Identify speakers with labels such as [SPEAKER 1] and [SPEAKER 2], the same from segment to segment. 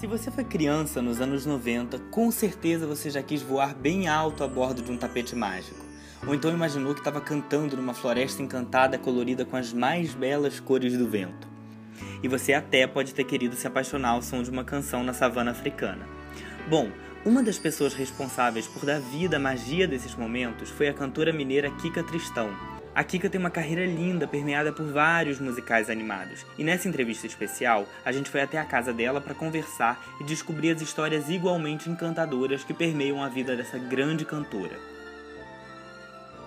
[SPEAKER 1] Se você foi criança nos anos 90, com certeza você já quis voar bem alto a bordo de um tapete mágico. Ou então imaginou que estava cantando numa floresta encantada colorida com as mais belas cores do vento. E você até pode ter querido se apaixonar ao som de uma canção na savana africana. Bom, uma das pessoas responsáveis por dar vida à magia desses momentos foi a cantora mineira Kika Tristão, a Kika tem uma carreira linda, permeada por vários musicais animados. E nessa entrevista especial, a gente foi até a casa dela para conversar e descobrir as histórias igualmente encantadoras que permeiam a vida dessa grande cantora.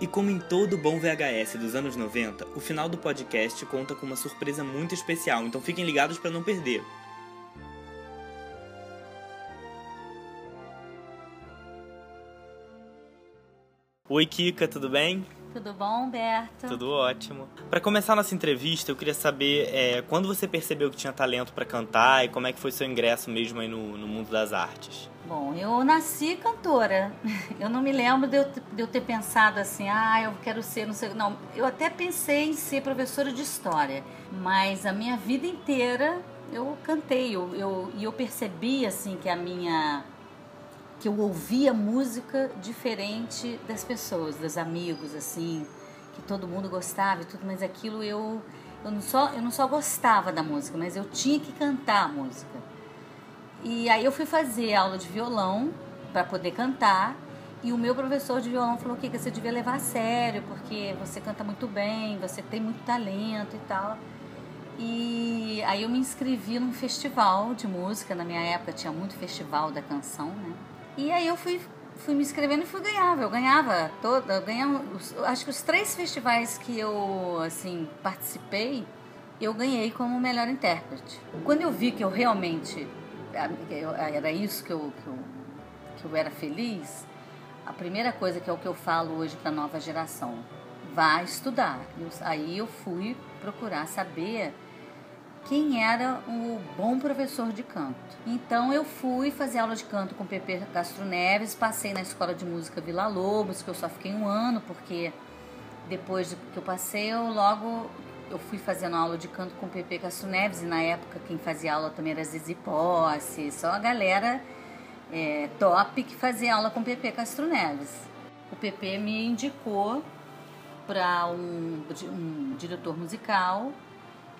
[SPEAKER 1] E como em todo bom VHS dos anos 90, o final do podcast conta com uma surpresa muito especial, então fiquem ligados para não perder. Oi Kika, tudo bem?
[SPEAKER 2] Tudo bom, Humberto?
[SPEAKER 1] Tudo ótimo. Para começar nossa entrevista, eu queria saber é, quando você percebeu que tinha talento para cantar e como é que foi seu ingresso mesmo aí no, no mundo das artes.
[SPEAKER 2] Bom, eu nasci cantora. Eu não me lembro de eu, de eu ter pensado assim, ah, eu quero ser, não sei. Não, eu até pensei em ser professora de história, mas a minha vida inteira eu cantei. E eu, eu, eu percebi, assim, que a minha que eu ouvia música diferente das pessoas, dos amigos, assim, que todo mundo gostava e tudo, mas aquilo eu eu não só eu não só gostava da música, mas eu tinha que cantar a música. E aí eu fui fazer aula de violão para poder cantar. E o meu professor de violão falou que você devia levar a sério, porque você canta muito bem, você tem muito talento e tal. E aí eu me inscrevi num festival de música, na minha época tinha muito festival da canção, né? E aí eu fui, fui me inscrevendo e fui ganhava. Eu ganhava toda, eu ganhava, acho que os três festivais que eu assim participei, eu ganhei como melhor intérprete. Quando eu vi que eu realmente era isso que eu, que eu, que eu era feliz, a primeira coisa que é o que eu falo hoje para a nova geração, vá estudar. Eu, aí eu fui procurar saber quem era o bom professor de canto. Então eu fui fazer aula de canto com o Pepe Castro Neves, passei na escola de música Vila Lobos, que eu só fiquei um ano, porque depois que eu passei, eu logo eu fui fazendo aula de canto com o Pepe Castro Neves, e na época quem fazia aula também era Zizi Posse, só a galera é, top que fazia aula com o Pepe Castro Neves. O Pepe me indicou para um, um diretor musical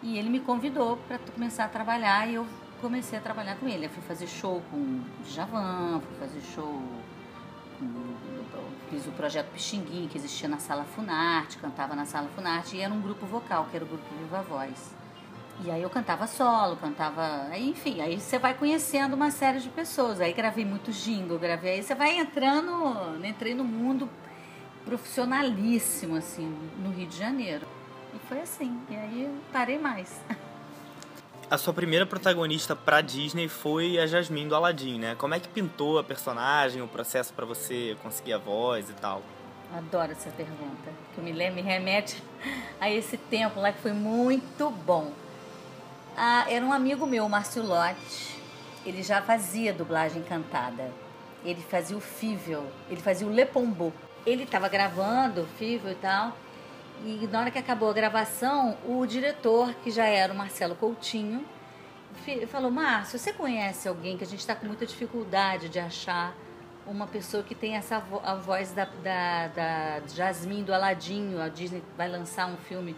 [SPEAKER 2] e ele me convidou para começar a trabalhar e eu comecei a trabalhar com ele. Eu fui fazer show com Javan, fui fazer show com, fiz o projeto Pixinguinho, que existia na Sala Funarte, cantava na Sala Funarte, e era um grupo vocal, que era o grupo Viva Voz. E aí eu cantava solo, cantava. Aí, enfim, aí você vai conhecendo uma série de pessoas. Aí gravei muito jingle, gravei. Aí você vai entrando, entrei no mundo profissionalíssimo, assim, no Rio de Janeiro. E foi assim. E aí eu parei mais.
[SPEAKER 1] A sua primeira protagonista pra Disney foi a Jasmine do Aladdin, né? Como é que pintou a personagem, o processo para você conseguir a voz e tal?
[SPEAKER 2] Adoro essa pergunta, que me lembro, me remete a esse tempo lá que foi muito bom. Ah, era um amigo meu, Márcio Lotti, ele já fazia dublagem cantada. Ele fazia o Fível, ele fazia o Lepombo. Ele estava gravando o Fível e tal, e na hora que acabou a gravação, o diretor, que já era o Marcelo Coutinho, falou: Márcio, você conhece alguém que a gente está com muita dificuldade de achar uma pessoa que tem essa vo a voz da, da, da Jasmine do Aladinho? A Disney vai lançar um filme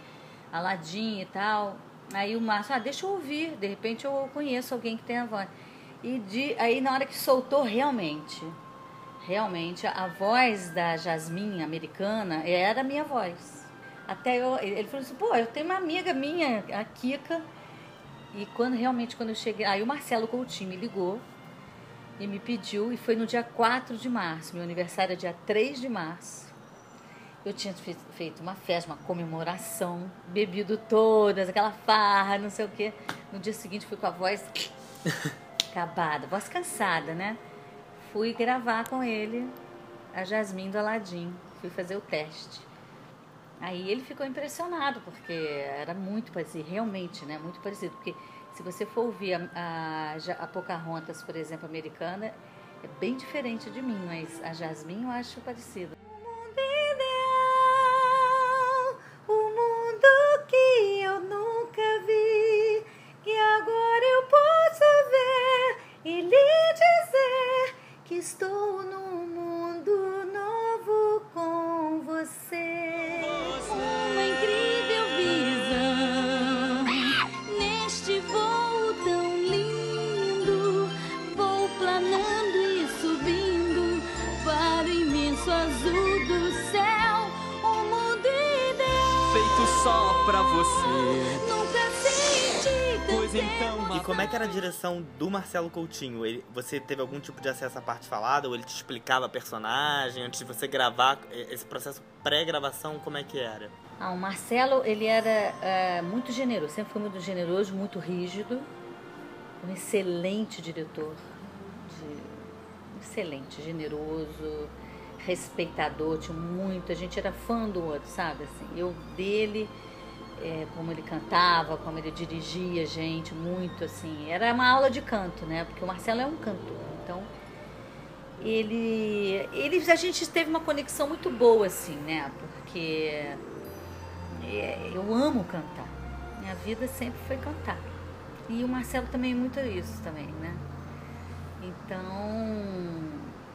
[SPEAKER 2] Aladim e tal. Aí o Márcio, ah, deixa eu ouvir, de repente eu conheço alguém que tem a voz. E de, aí na hora que soltou, realmente, realmente, a voz da Jasmine americana era a minha voz. Até eu, ele falou assim, pô, eu tenho uma amiga minha, a Kika. E quando realmente, quando eu cheguei. Aí o Marcelo Coutinho me ligou e me pediu, e foi no dia 4 de março, meu aniversário é dia 3 de março. Eu tinha feito uma festa, uma comemoração, bebido todas, aquela farra, não sei o quê. No dia seguinte fui com a voz acabada, voz cansada, né? Fui gravar com ele a Jasmine do Aladim. Fui fazer o teste. Aí ele ficou impressionado, porque era muito parecido, realmente, né? Muito parecido. Porque se você for ouvir a, a, a Pocahontas, por exemplo, americana, é bem diferente de mim, mas a Jasmine eu acho parecida. Estou
[SPEAKER 3] num pra você.
[SPEAKER 4] Nunca senti
[SPEAKER 3] Pois então,
[SPEAKER 1] E como é que era a direção do Marcelo Coutinho? Ele, você teve algum tipo de acesso à parte falada? Ou ele te explicava a personagem antes de você gravar? Esse processo pré-gravação, como é que era?
[SPEAKER 2] Ah, o Marcelo, ele era é, muito generoso, sempre foi muito generoso, muito rígido. Um excelente diretor. de- excelente, generoso, respeitador, tinha muito. A gente era fã do outro, sabe? Assim, eu dele, é, como ele cantava, como ele dirigia a gente, muito assim. Era uma aula de canto, né? Porque o Marcelo é um cantor. Então, ele, ele a gente teve uma conexão muito boa assim, né? Porque é, eu amo cantar. Minha vida sempre foi cantar. E o Marcelo também é muito isso também, né? Então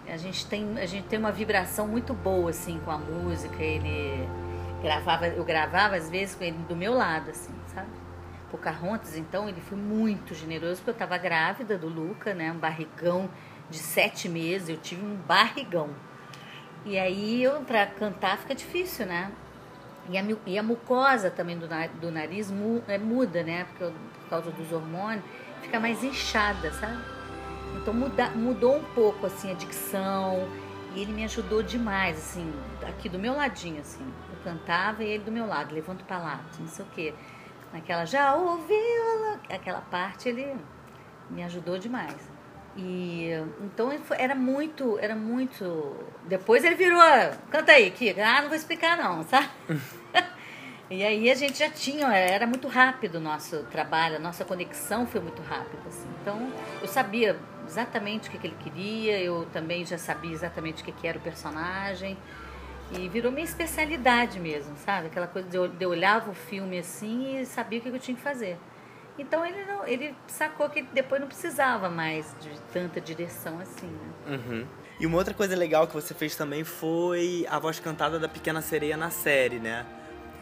[SPEAKER 2] a gente tem a gente tem uma vibração muito boa assim com a música. Ele gravava, eu gravava às vezes com ele do meu lado assim, sabe? Pocahontas, então ele foi muito generoso porque eu estava grávida do Luca, né? Um barrigão de sete meses, eu tive um barrigão. E aí eu para cantar fica difícil, né? E a, e a mucosa também do, do nariz mu, é, muda, né? Porque por causa dos hormônios, fica mais inchada, sabe? Então muda, mudou um pouco assim a dicção. E ele me ajudou demais, assim, aqui do meu ladinho, assim. Cantava e ele do meu lado, levanta pra lá, não sei o quê. Naquela, já ouviu? Aquela parte ele me ajudou demais. E então era muito, era muito. Depois ele virou, canta aí, Kika. Ah, não vou explicar não, sabe? e aí a gente já tinha, era muito rápido o nosso trabalho, a nossa conexão foi muito rápida, assim. Então eu sabia exatamente o que, que ele queria, eu também já sabia exatamente o que, que era o personagem. E virou minha especialidade mesmo, sabe? Aquela coisa de eu, de eu olhava o filme assim e sabia o que eu tinha que fazer. Então ele não, ele sacou que depois não precisava mais de tanta direção assim, né?
[SPEAKER 1] Uhum. E uma outra coisa legal que você fez também foi a voz cantada da Pequena Sereia na série, né?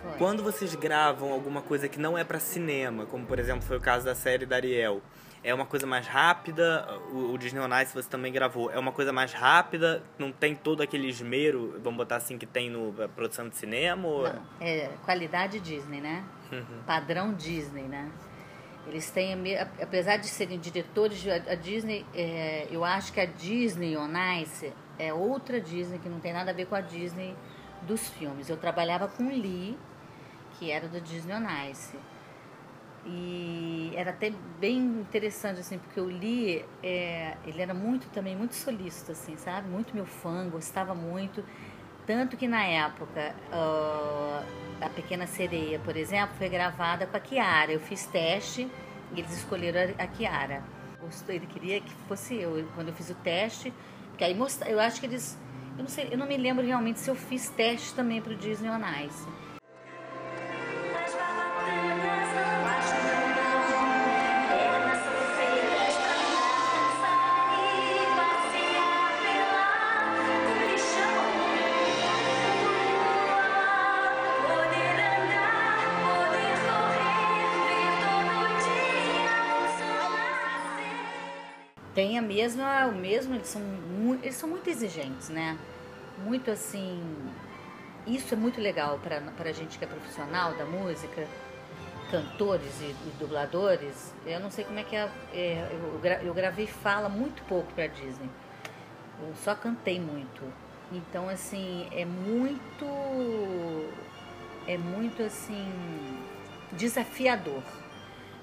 [SPEAKER 2] Foi.
[SPEAKER 1] Quando vocês gravam alguma coisa que não é pra cinema, como por exemplo foi o caso da série da Ariel, é uma coisa mais rápida, o, o Disney on Ice você também gravou, é uma coisa mais rápida, não tem todo aquele esmero, vamos botar assim, que tem no produção de cinema? Ou...
[SPEAKER 2] Não, é qualidade Disney, né?
[SPEAKER 1] Uhum.
[SPEAKER 2] Padrão Disney, né? Eles têm, apesar de serem diretores, a Disney, é, eu acho que a Disney on Ice é outra Disney que não tem nada a ver com a Disney dos filmes. Eu trabalhava com Lee, que era do Disney on Ice. E era até bem interessante, assim, porque o Lee, é, ele era muito também, muito solícito, assim, sabe? Muito meu fã, gostava muito. Tanto que na época, ah, A Pequena Sereia, por exemplo, foi gravada com a Kiara. Eu fiz teste e eles escolheram a, Kiara. Ele queria que fosse eu. Quando eu fiz o teste, porque aí mostra, eu acho que eles. Eu não sei, eu não me lembro realmente se eu fiz teste também para o Disney on Ice. Tem a mesma, o mesmo, eles são, eles são muito exigentes, né? Muito assim, isso é muito legal para a gente que é profissional da música, cantores e, e dubladores. Eu não sei como é que é, é, eu, eu gravei fala muito pouco para Disney. Eu só cantei muito. Então assim, é muito é muito assim desafiador.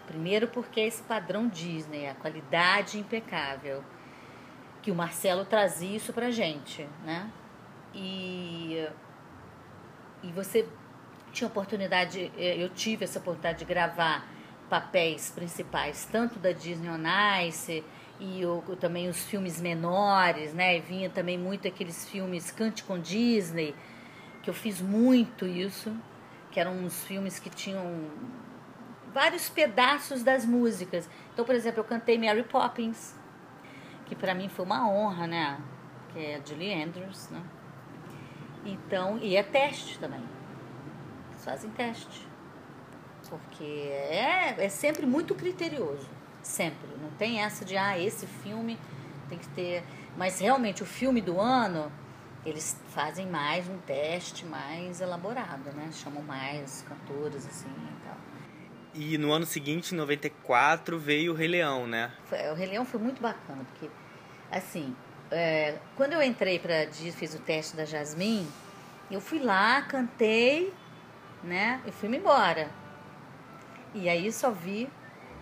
[SPEAKER 2] Primeiro porque esse padrão Disney, a qualidade impecável. Que o Marcelo trazia isso pra gente, né? E, e você tinha oportunidade, eh, eu tive essa oportunidade de gravar papéis principais, tanto da Disney on Ice e também os filmes menores, né? Vinha também muito aqueles filmes Cante com Disney, que eu fiz muito isso, que eram uns filmes que tinham vários pedaços das músicas. Então, por exemplo, eu cantei Mary Poppins, que para mim foi uma honra, né? Que é a Julie Andrews, né? Então, e é teste também. Eles fazem teste. Porque é, é sempre muito criterioso. Sempre. Não tem essa de, ah, esse filme tem que ter. Mas realmente o filme do ano eles fazem mais um teste mais elaborado, né? Chamam mais cantores assim e tal.
[SPEAKER 1] E no ano seguinte, em 94, veio o Rei Leão, né?
[SPEAKER 2] O Rei Leão foi muito bacana, porque, assim, é, quando eu entrei para fiz o teste da Jasmine, eu fui lá, cantei, né? E fui-me embora. E aí só vi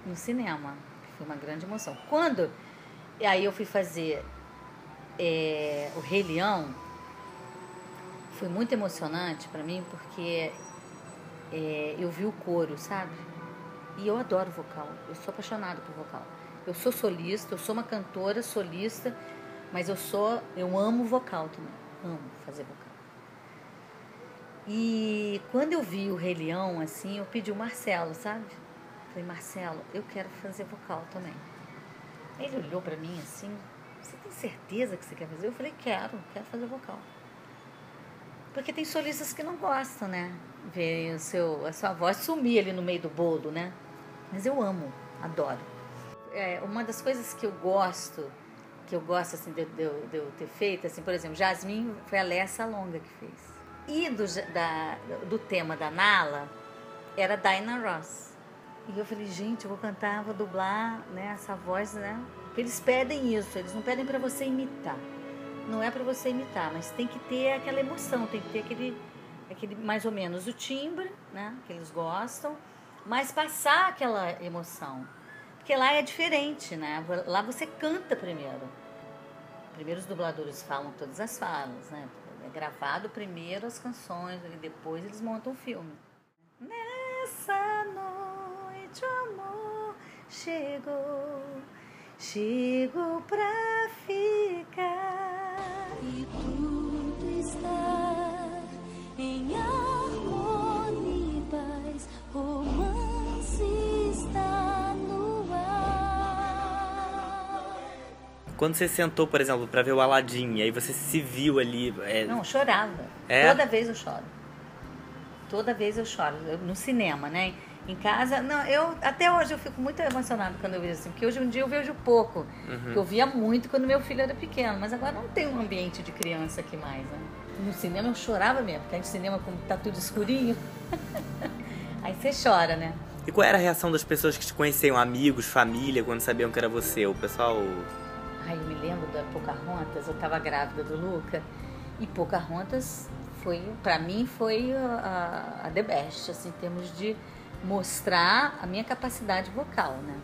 [SPEAKER 2] no cinema, foi uma grande emoção. Quando aí eu fui fazer é, o Rei Leão, foi muito emocionante para mim, porque é, eu vi o coro, sabe? E eu adoro vocal. Eu sou apaixonada por vocal. Eu sou solista, eu sou uma cantora solista, mas eu sou, eu amo vocal também. Amo fazer vocal. E quando eu vi o Rei Leão, assim, eu pedi o Marcelo, sabe? Falei, Marcelo, eu quero fazer vocal também. Ele olhou pra mim assim, você tem certeza que você quer fazer? Eu falei, quero, quero fazer vocal. Porque tem solistas que não gostam, né? Ver o seu, a sua voz sumir ali no meio do bolo, né? Mas eu amo, adoro. É, uma das coisas que eu gosto, que eu gosto assim de, de de eu ter feito, assim, por exemplo, Jasmine foi a Lessa Longa que fez. E do, da, do tema da Nala era Dinah Ross. E eu falei, gente, eu vou cantar, vou dublar né, essa voz, né? Porque eles pedem isso, eles não pedem para você imitar. Não é para você imitar, mas tem que ter aquela emoção, tem que ter aquele, aquele mais ou menos o timbre, né? Que eles gostam, mas passar aquela emoção. Porque lá é diferente, né? Lá você canta primeiro. Primeiro os dubladores falam todas as falas, né? É gravado primeiro as canções e depois eles montam o filme. Nessa noite o amor chegou, chegou pra ficar.
[SPEAKER 4] E tudo está
[SPEAKER 1] Quando você sentou, por exemplo, pra ver o Aladdin, e aí você se viu ali. é,
[SPEAKER 2] Não, chorava.
[SPEAKER 1] É?
[SPEAKER 2] Toda vez eu choro. Toda vez eu choro. Eu- no cinema, né? Em casa, não, eu até hoje eu fico muito emocionada quando eu vejo assim, porque hoje em dia eu vejo pouco. Porque eu via muito quando meu filho era pequeno, mas agora não tem um ambiente de criança aqui mais, né? No cinema eu chorava mesmo, porque no cinema, como tá tudo escurinho, aí você chora, né?
[SPEAKER 1] E qual era a reação das pessoas que te conheciam, amigos, família, quando sabiam que era você? O pessoal.
[SPEAKER 2] Ai, eu me lembro da Pocahontas, eu tava grávida do Luca, e Pocahontas foi, pra mim, foi a, a the best, assim, em termos de mostrar a minha capacidade vocal, né?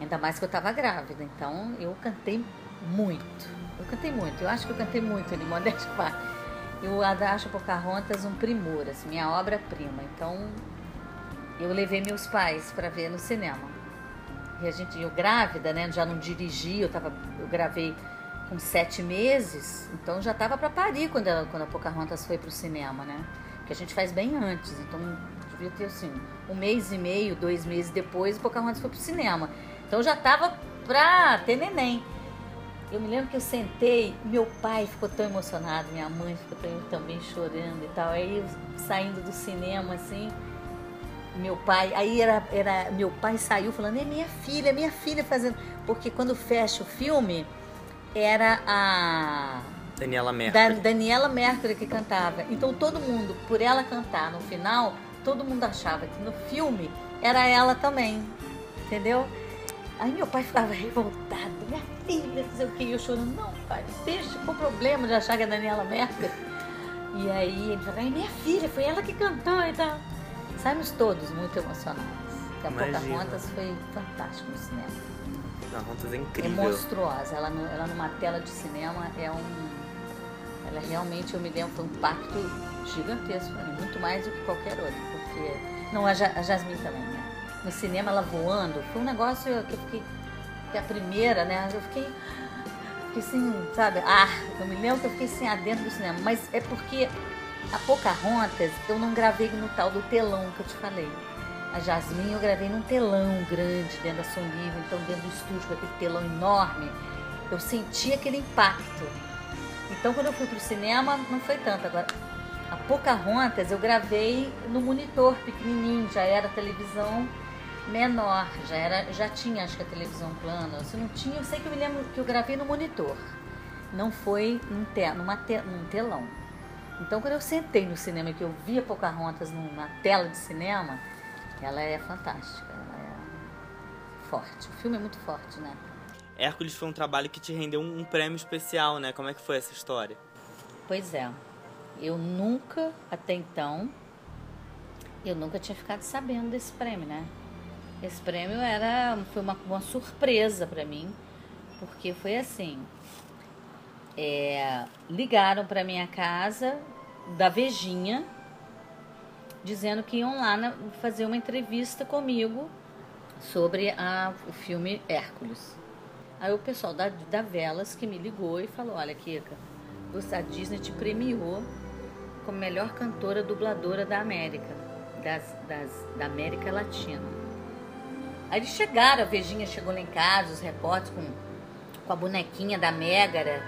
[SPEAKER 2] Ainda mais que eu tava grávida, então eu cantei muito. Eu cantei muito, eu acho que eu cantei muito ali, modéstia parte. Eu acho Pocahontas um primor, assim, minha obra-prima. Então, eu levei meus pais para ver no cinema. E a gente, eu grávida, né? Já não dirigi, eu, tava, eu gravei com sete meses, então já tava para parir quando, ela, quando a Pocahontas foi pro cinema, né? Que a gente faz bem antes, então devia ter assim, um mês e meio, dois meses depois, Pocahontas foi pro cinema. Então já tava pra ter neném. Eu me lembro que eu sentei, meu pai ficou tão emocionado, minha mãe ficou também chorando e tal. Aí saindo do cinema assim, meu pai, aí era, era meu pai saiu falando, é minha filha, é minha filha fazendo, porque quando fecha o filme era a
[SPEAKER 1] Daniela
[SPEAKER 2] da
[SPEAKER 1] Mercury.
[SPEAKER 2] Daniela Mercury que cantava. Então todo mundo, por ela cantar no final, todo mundo achava que no filme era ela também, entendeu? Aí meu pai ficava revoltado, minha filha, não sei o que, e eu chorando, não pai, deixa com problema de achar que é Daniela Mercury. E aí ele falava, é minha filha, foi ela que cantou e tal. Saímos todos muito emocionados. Porque a
[SPEAKER 1] Imagino.
[SPEAKER 2] Pocahontas foi fantástico no cinema.
[SPEAKER 1] Pocahontas é
[SPEAKER 2] É
[SPEAKER 1] incrível.
[SPEAKER 2] monstruosa. Ela, ela numa tela de cinema é um. Ela realmente, eu me lembro, foi um pacto gigantesco mim, muito mais do que qualquer outro. Porque. Não, a, Ja- a Jasmine também, né? No cinema, ela voando, foi um negócio que eu fiquei. Que a primeira, né? Eu fiquei. Fiquei assim, sabe? Ah, eu me lembro que eu fiquei assim, ah, dentro do cinema. Mas é porque a Pocahontas eu não gravei no tal do telão que eu te falei. A Jasmine eu gravei num telão grande dentro da Som Livre, então dentro do estúdio com aquele telão enorme, eu senti aquele impacto. Então quando eu fui pro cinema não foi tanto. Agora, a Pocahontas eu gravei no monitor pequenininho, já era televisão menor, já era, já tinha acho que a televisão plana. Se não tinha, eu sei que eu me lembro que eu gravei no monitor. não foi num, te, numa te, num telão. Então, quando eu sentei no cinema e que eu via Pocahontas numa tela de cinema, ela é fantástica, ela é forte. O filme é muito forte, né?
[SPEAKER 1] Hércules foi um trabalho que te rendeu um, um prêmio especial, né? Como é que foi essa história?
[SPEAKER 2] Pois é. Eu nunca, até então, eu nunca tinha ficado sabendo desse prêmio, né? Esse prêmio era foi uma, uma surpresa para mim, porque foi assim. É, ligaram para minha casa da Vejinha, dizendo que iam lá na- fazer uma entrevista comigo sobre a- o filme Hércules. Aí o pessoal da, da Velas que me ligou e falou: Olha, Kika, a Disney te premiou como melhor cantora dubladora da América, das, das- da América Latina. Aí eles chegaram, a Vejinha chegou lá em casa, os repórteres com, com a bonequinha da Mégara,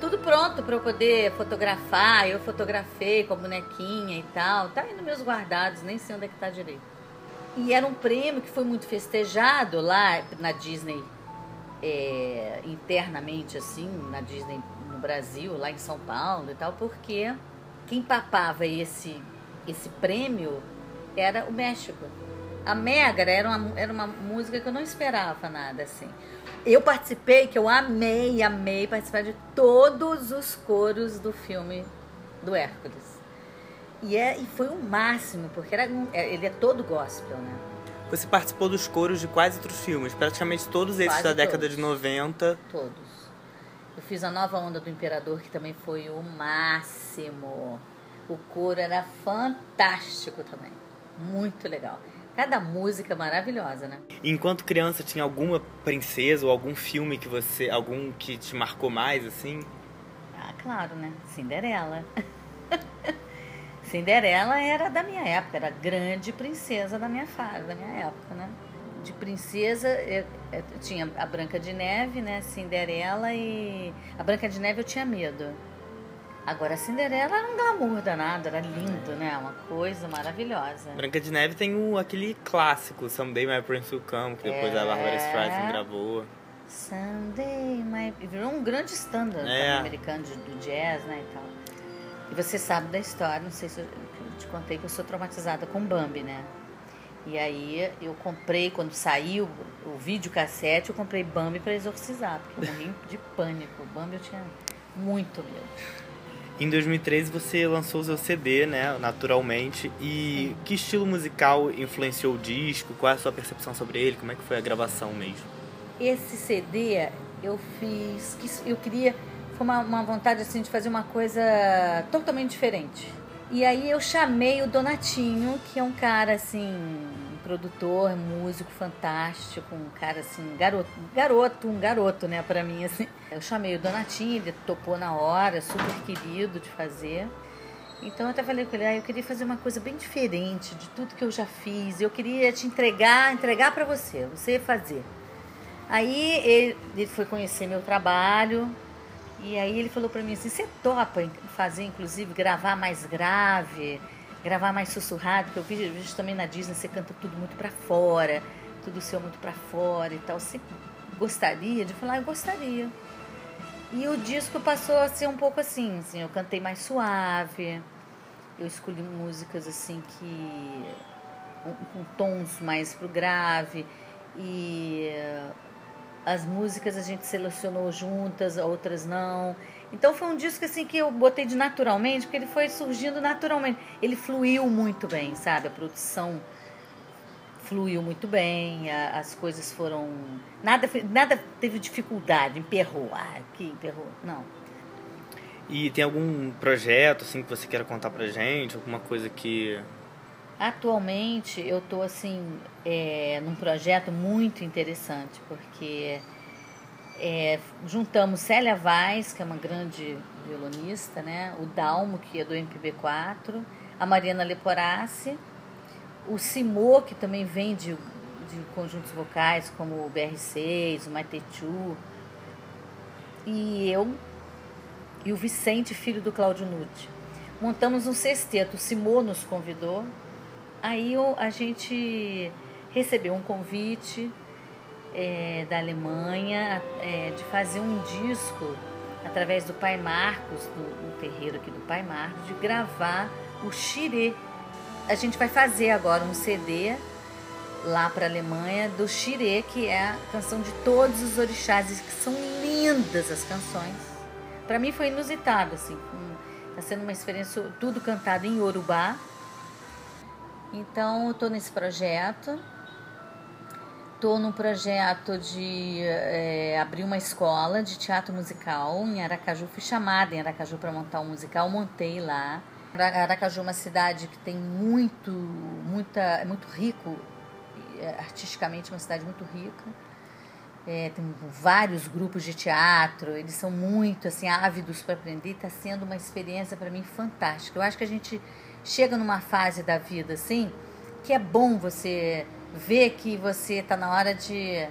[SPEAKER 2] tudo pronto para eu poder fotografar. Eu fotografei com a bonequinha e tal. Tá aí nos meus guardados, nem sei onde é que tá direito. E era um prêmio que foi muito festejado lá na Disney, é, internamente, assim, na Disney no Brasil, lá em São Paulo e tal, porque quem papava esse, esse prêmio era o México. A Megara era uma, era uma música que eu não esperava nada, assim. Eu participei, que eu amei, amei participar de todos os coros do filme do Hércules. E, é, e foi o máximo, porque era, é, ele é todo gospel, né?
[SPEAKER 1] Você participou dos coros de quase outros filmes, praticamente todos esses
[SPEAKER 2] Quase
[SPEAKER 1] da década
[SPEAKER 2] todos.
[SPEAKER 1] de 90.
[SPEAKER 2] Todos. Eu fiz a nova onda do Imperador, que também foi o máximo. O coro era fantástico também. Muito legal. Cada música maravilhosa, né?
[SPEAKER 1] Enquanto criança, tinha alguma princesa ou algum filme que você. algum que te marcou mais, assim?
[SPEAKER 2] Ah, claro, né? Cinderela. Cinderela era da minha época, era a grande princesa da minha fase, da minha época, né? De princesa, eu, eu tinha a Branca de Neve, né? Cinderela e. A Branca de Neve eu tinha medo. Agora a Cinderela era um glamour danado, era lindo, né? Uma coisa maravilhosa.
[SPEAKER 1] Branca de Neve tem o, aquele clássico, Someday My Prince Will Come, que depois
[SPEAKER 2] É.
[SPEAKER 1] a Barbara Streisand gravou.
[SPEAKER 2] Sunday, my... virou um grande standard
[SPEAKER 1] É.
[SPEAKER 2] americano de- do jazz, né, e tal. E você sabe da história, não sei se eu, te contei que eu sou traumatizada com Bambi, né? E aí eu comprei, quando saiu o videocassete, eu comprei Bambi pra exorcizar, porque eu morri de pânico. Bambi eu tinha muito medo.
[SPEAKER 1] Em 2013 você lançou o seu CD, né, naturalmente. E que estilo musical influenciou o disco? Qual é a sua percepção sobre ele? Como é que foi a gravação mesmo?
[SPEAKER 2] Esse CD eu fiz, eu queria, foi uma, uma vontade assim de fazer uma coisa totalmente diferente. E aí eu chamei o Donatinho, que é um cara assim, produtor, músico fantástico, um cara assim, garoto, garoto, um garoto, né, pra mim assim. Eu chamei o Donatinho, ele topou na hora, super querido de fazer. Então eu até falei com ele, ah, eu queria fazer uma coisa bem diferente de tudo que eu já fiz. Eu queria te entregar, entregar pra você, você fazer. Aí ele, ele foi conhecer meu trabalho e aí ele falou pra mim assim, você topa fazer, inclusive, gravar mais grave, gravar mais sussurrado, porque eu vejo também na Disney você canta tudo muito pra fora, tudo seu muito pra fora e tal. Você gostaria de falar? Eu gostaria. E o disco passou a ser um pouco assim, assim, eu cantei mais suave, eu escolhi músicas assim que com, com tons mais pro grave e eh, as músicas a gente selecionou juntas, outras não. Então foi um disco assim que eu botei de naturalmente, porque ele foi surgindo naturalmente. Ele fluiu muito bem, sabe? A produção fluiu muito bem, a- as coisas foram nada nada teve dificuldade, emperrou, ah, aqui emperrou. Não.
[SPEAKER 1] E tem algum projeto assim que você queira contar pra gente? Alguma coisa que.
[SPEAKER 2] Atualmente eu estou assim é, num projeto muito interessante porque é, juntamos Célia Vaz, que é uma grande violonista, né? o Dalmo, que é do MPB4, a Mariana Leporassi, o Simô, que também vem de, de conjuntos vocais como o BR6, o Matechu, e eu e o Vicente, filho do Cláudio Nutti. Montamos um sexteto, o Simô nos convidou. Aí a gente recebeu um convite é, da Alemanha é, de fazer um disco. através do Pai Marcos, do, do terreiro aqui do Pai Marcos, de gravar o Xirê. A gente vai fazer agora um CD lá para a Alemanha do Xirê, que é a canção de todos os orixás, que são lindas as canções. Para mim foi inusitado, assim, está sendo uma experiência tudo cantado em Yorubá. Então eu estou nesse projeto. Estou num projeto de é, abrir uma escola de teatro musical em Aracaju. Fui chamada em Aracaju para montar um musical, montei lá. Aracaju é uma cidade que tem muito, muita, é muito rico, é, artisticamente uma cidade muito rica. É, tem vários grupos de teatro, eles são muito assim ávidos para aprender. Está sendo uma experiência para mim fantástica. Eu acho que a gente chega numa fase da vida assim que é bom você ver que você está na hora de.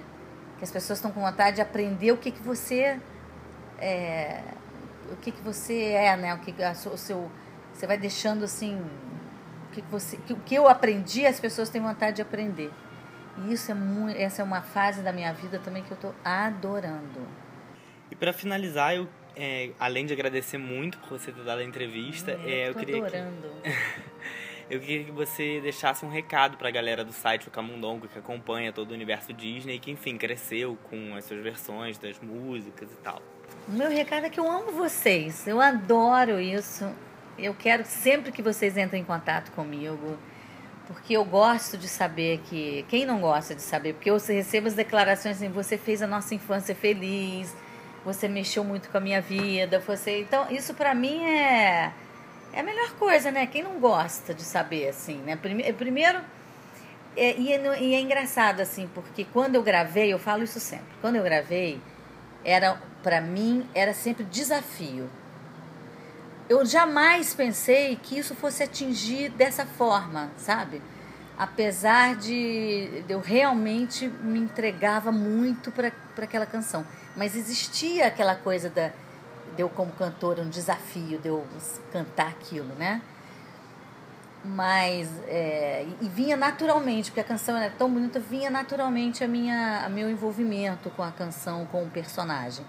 [SPEAKER 2] que as pessoas estão com vontade de aprender o que, que você. É, o que, que você é, né? O que a, o seu. Você vai deixando assim. O que, que você. O que eu aprendi, as pessoas têm vontade de aprender. E isso é muito. Essa é uma fase da minha vida também que eu estou adorando.
[SPEAKER 1] E para finalizar, eu. É, além de agradecer muito por você ter dado a entrevista,
[SPEAKER 2] Hum,
[SPEAKER 1] é,
[SPEAKER 2] eu
[SPEAKER 1] eu
[SPEAKER 2] tô
[SPEAKER 1] queria que-
[SPEAKER 2] adorando.
[SPEAKER 1] Eu queria que você deixasse um recado pra galera do site O Camundongo, que acompanha todo o universo Disney que, enfim, cresceu com as suas versões das músicas e tal.
[SPEAKER 2] O meu recado é que eu amo vocês. Eu adoro isso. Eu quero sempre que vocês entrem em contato comigo. Porque eu gosto de saber que. Quem não gosta de saber? Porque eu recebo as declarações assim: você fez a nossa infância feliz, você mexeu muito com a minha vida, você. Então, isso pra mim é. É a melhor coisa, né? Quem não gosta de saber, assim, né? Prime- Primeiro. É, e, é, e é engraçado, assim, porque quando eu gravei, eu falo isso sempre. Quando eu gravei, era para mim era sempre desafio. Eu jamais pensei que isso fosse atingir dessa forma, sabe? Apesar de eu realmente me entregava muito para aquela canção, mas existia aquela coisa da de eu como cantora um desafio de eu cantar aquilo, né? Mas é, e vinha naturalmente, porque a canção era tão bonita, vinha naturalmente a minha, a meu envolvimento com a canção, com o personagem.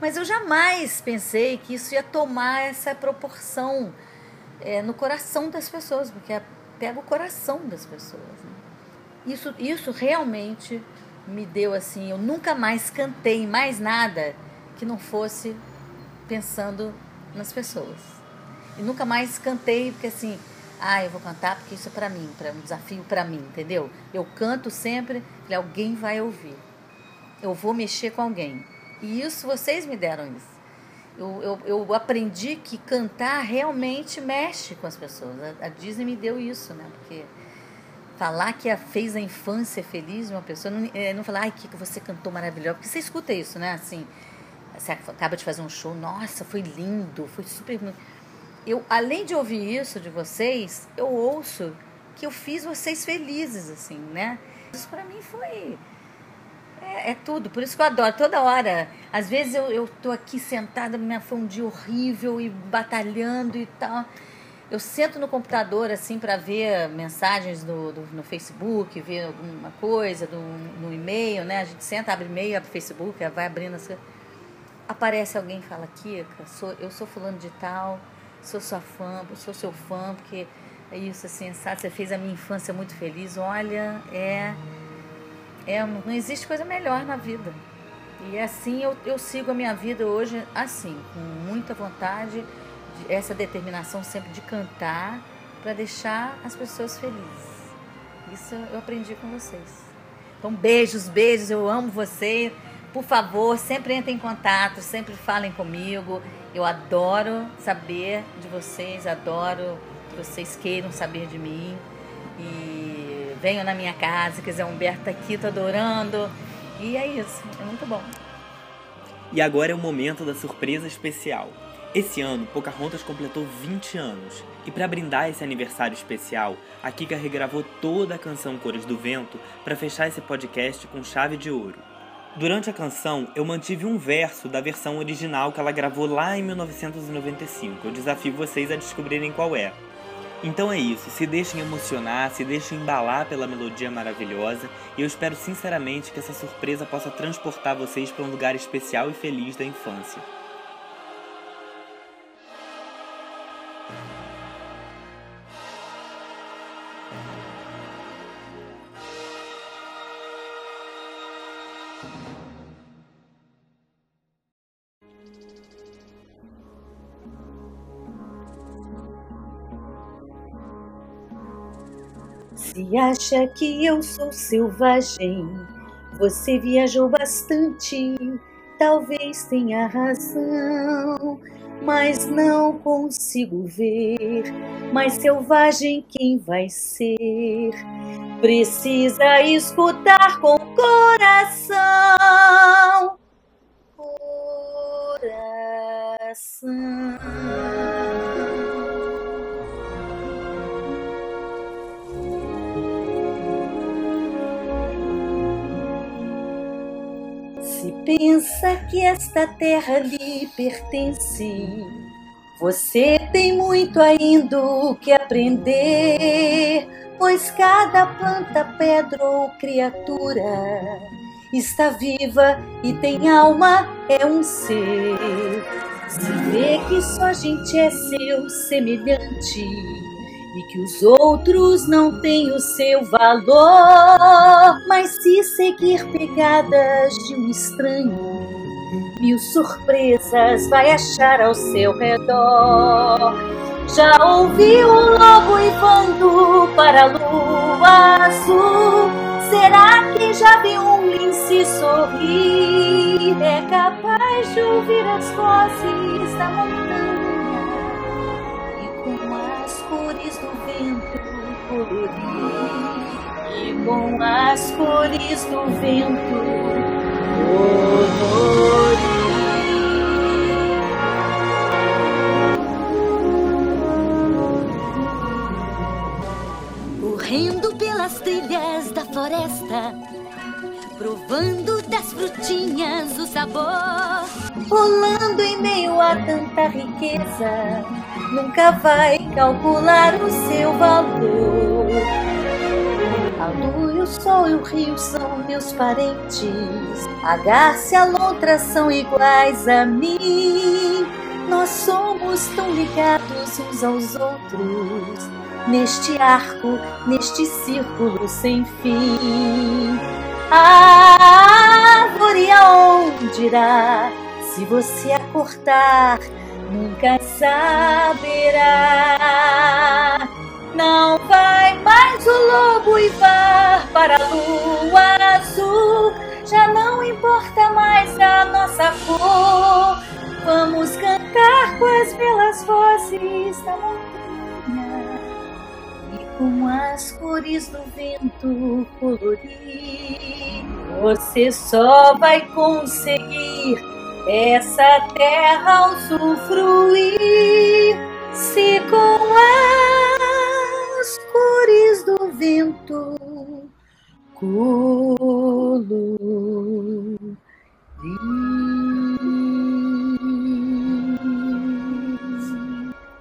[SPEAKER 2] Mas eu jamais pensei que isso ia tomar essa proporção é, no coração das pessoas, porque é- pega o coração das pessoas. né? Isso, isso realmente me deu assim. Eu nunca mais cantei mais nada que não fosse pensando nas pessoas. E nunca mais cantei porque assim, ah, eu vou cantar porque isso é pra mim, para um desafio pra mim, entendeu? Eu canto sempre, alguém vai ouvir. Eu vou mexer com alguém. E isso vocês me deram isso. Eu, eu, eu aprendi que cantar realmente mexe com as pessoas. A, a Disney me deu isso, né? Porque falar que a fez a infância feliz de uma pessoa, não, é, não falar, ai, que que você cantou maravilhoso. Porque você escuta isso, né? Assim, você acaba de fazer um show, nossa, foi lindo, foi super. Eu, além de ouvir isso de vocês, eu ouço que eu fiz vocês felizes, assim, né? Isso pra mim foi. É, é tudo, por isso que eu adoro, toda hora. Às vezes eu, eu tô aqui sentada, minha, foi um dia horrível e batalhando e tal. Eu sento no computador, assim, para ver mensagens no, do- no Facebook, ver alguma coisa do, no e-mail, né? A gente senta, abre e-mail, abre Facebook, vai abrindo assim. Aparece alguém e fala, Kika, sou, eu sou fulano de tal, sou sua fã, sou seu fã, porque é isso, assim, sabe? Você fez a minha infância muito feliz. Olha, é é, não existe coisa melhor na vida. E assim eu, eu sigo a minha vida hoje assim, com muita vontade, de, essa determinação sempre de cantar para deixar as pessoas felizes. Isso eu aprendi com vocês. Então, beijos, beijos, eu amo você. Por favor, sempre entrem em contato, sempre falem comigo. Eu adoro saber de vocês, adoro que vocês queiram saber de mim. E venham na minha casa, quiser Humberto tá aqui, tô adorando. E é isso, é muito bom.
[SPEAKER 1] E agora é o momento da surpresa especial. Esse ano, Pocahontas completou 20 anos. E para brindar esse aniversário especial, a Kika regravou toda a canção Cores do Vento para fechar esse podcast com chave de ouro. Durante a canção, eu mantive um verso da versão original que ela gravou lá em 1995. Eu desafio vocês a descobrirem qual é. Então é isso, se deixem emocionar, se deixem embalar pela melodia maravilhosa e eu espero sinceramente que essa surpresa possa transportar vocês para um lugar especial e feliz da infância.
[SPEAKER 2] Se acha que eu sou selvagem, você viajou bastante, talvez tenha razão, mas não consigo ver mais selvagem quem vai ser. Precisa escutar com coração. Coração. Se pensa que esta terra lhe pertence, você tem muito ainda o que aprender, pois cada planta, pedra ou criatura está viva e tem alma, é um ser. Se vê que só a gente é seu semelhante e que os outros não têm o seu valor, mas se seguir pegadas de um estranho, mil surpresas vai achar ao seu redor. Já ouviu um lobo uivando para a lua azul? Será que já viu um lince sorrir? É capaz de ouvir as vozes da montanha e com as cores do vento colorir. E com as cores do vento colorir.
[SPEAKER 5] Frutinhas o sabor.
[SPEAKER 2] rolando em meio a tanta riqueza, nunca vai calcular o seu valor. A lua o sol e o rio são meus parentes, a garça e a lontra são iguais a mim. Nós somos tão ligados uns aos outros, neste arco, neste círculo sem fim. A árvore aonde irá? Se você a cortar, nunca saberá. Não vai mais o lobo uivar para a lua azul. Já não importa mais a nossa cor. Vamos cantar com as belas vozes da montanha e com as cores do vento colorir. Você só vai conseguir essa terra usufruir se com as cores do vento colorir.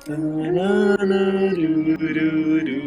[SPEAKER 1] Tananarururururu.